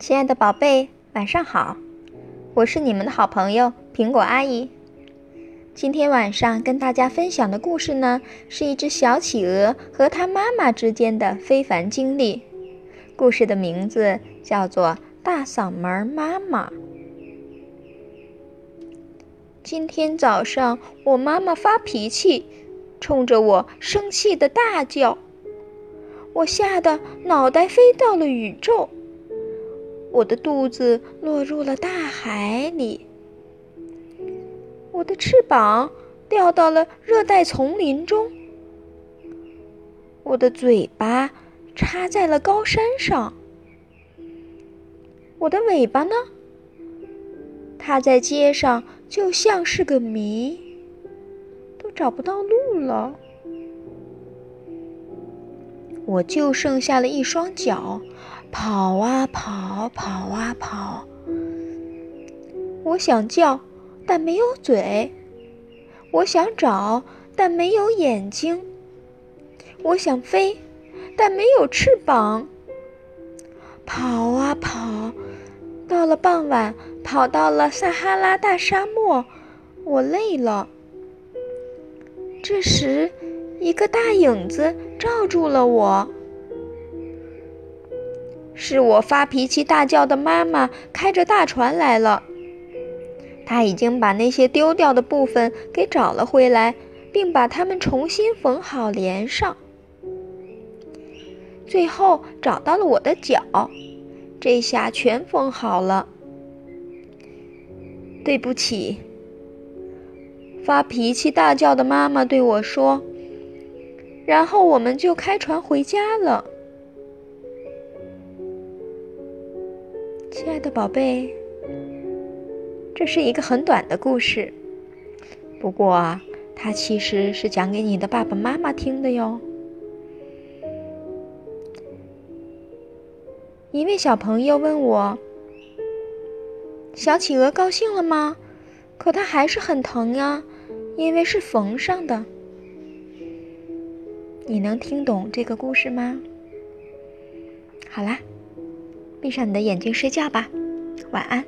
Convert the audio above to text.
亲爱的宝贝，晚上好！我是你们的好朋友苹果阿姨。今天晚上跟大家分享的故事呢，是一只小企鹅和它妈妈之间的非凡经历。故事的名字叫做《大嗓门妈妈》。今天早上，我妈妈发脾气，冲着我生气的大叫，我吓得脑袋飞到了宇宙。我的肚子落入了大海里，我的翅膀掉到了热带丛林中，我的嘴巴插在了高山上，我的尾巴呢？它在街上就像是个谜，都找不到路了。我就剩下了一双脚。跑啊跑，跑啊跑。我想叫，但没有嘴；我想找，但没有眼睛；我想飞，但没有翅膀。跑啊跑，到了傍晚，跑到了撒哈拉大沙漠，我累了。这时，一个大影子罩住了我。是我发脾气大叫的妈妈开着大船来了。她已经把那些丢掉的部分给找了回来，并把它们重新缝好连上。最后找到了我的脚，这下全缝好了。对不起，发脾气大叫的妈妈对我说。然后我们就开船回家了。亲爱的宝贝，这是一个很短的故事，不过，它其实是讲给你的爸爸妈妈听的哟。一位小朋友问我：“小企鹅高兴了吗？可它还是很疼呀，因为是缝上的。”你能听懂这个故事吗？好啦。闭上你的眼睛，睡觉吧，晚安。